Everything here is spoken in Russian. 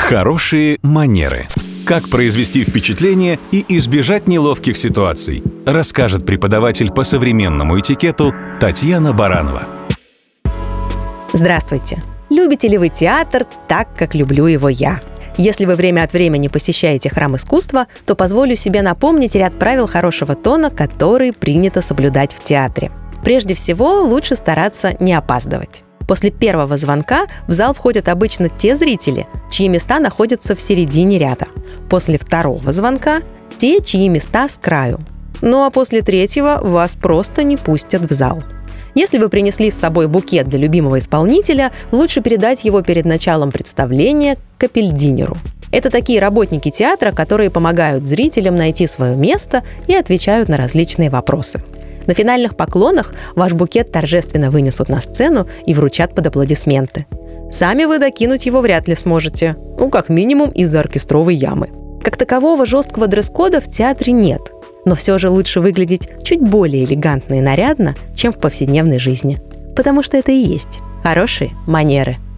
Хорошие манеры. Как произвести впечатление и избежать неловких ситуаций, расскажет преподаватель по современному этикету Татьяна Баранова. Здравствуйте! Любите ли вы театр так, как люблю его я? Если вы время от времени посещаете храм искусства, то позволю себе напомнить ряд правил хорошего тона, которые принято соблюдать в театре. Прежде всего, лучше стараться не опаздывать. После первого звонка в зал входят обычно те зрители, чьи места находятся в середине ряда. После второго звонка – те, чьи места с краю. Ну а после третьего вас просто не пустят в зал. Если вы принесли с собой букет для любимого исполнителя, лучше передать его перед началом представления капельдинеру. Это такие работники театра, которые помогают зрителям найти свое место и отвечают на различные вопросы. На финальных поклонах ваш букет торжественно вынесут на сцену и вручат под аплодисменты. Сами вы докинуть его вряд ли сможете, ну, как минимум из-за оркестровой ямы. Как такового жесткого дресс-кода в театре нет, но все же лучше выглядеть чуть более элегантно и нарядно, чем в повседневной жизни. Потому что это и есть хорошие манеры –